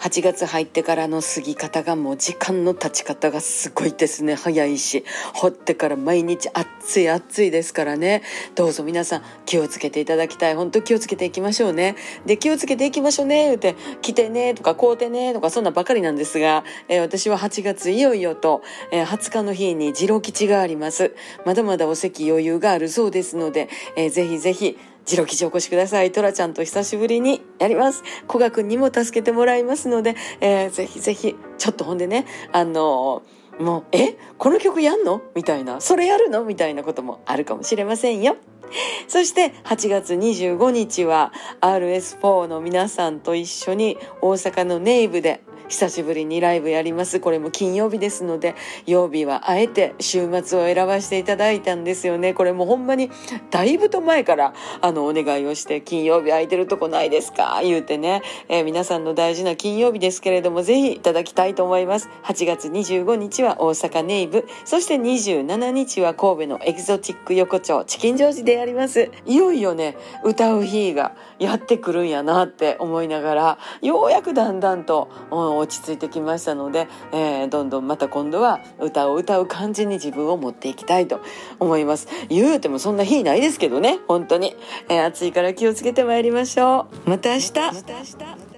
8月入ってからの過ぎ方がもう時間の経ち方がすごいですね。早いし。掘ってから毎日暑い暑いですからね。どうぞ皆さん気をつけていただきたい。本当気をつけていきましょうね。で気をつけていきましょうね。言うて来てねとか買うてねとかそんなばかりなんですが、えー、私は8月いよいよと、えー、20日の日に次郎吉があります。まだまだお席余裕があるそうですので、えー、ぜひぜひジロ吉お越しください。トラちゃんと久しぶりにやります。古賀くんにも助けてもらいますので、えー、ぜひぜひ、ちょっとほんでね、あのー、もう、え？この曲やんの？みたいな、それやるの？みたいなこともあるかもしれませんよ。そして8月25日は RS4 の皆さんと一緒に大阪のネイブで久しぶりにライブやります。これも金曜日ですので、曜日はあえて週末を選ばせていただいたんですよね。これもほんまにだいぶと前からあのお願いをして、金曜日空いてるとこないですか？言うてね、えー、皆さんの大事な金曜日ですけれども、ぜひいただきたいと思います。8月25日は大阪ネイブ、そして27日は神戸のエキゾチック横丁チキンジョージでやります。いよいよね、歌う日がやってくるんやなって思いながら、ようやくだんだんと、落ち着いてきましたので、えー、どんどんまた今度は歌を歌う感じに自分を持っていきたいと思います。言うてもそんな日ないですけどね、本当に。えー、暑いから気をつけてまいりましょう。また明日。また明日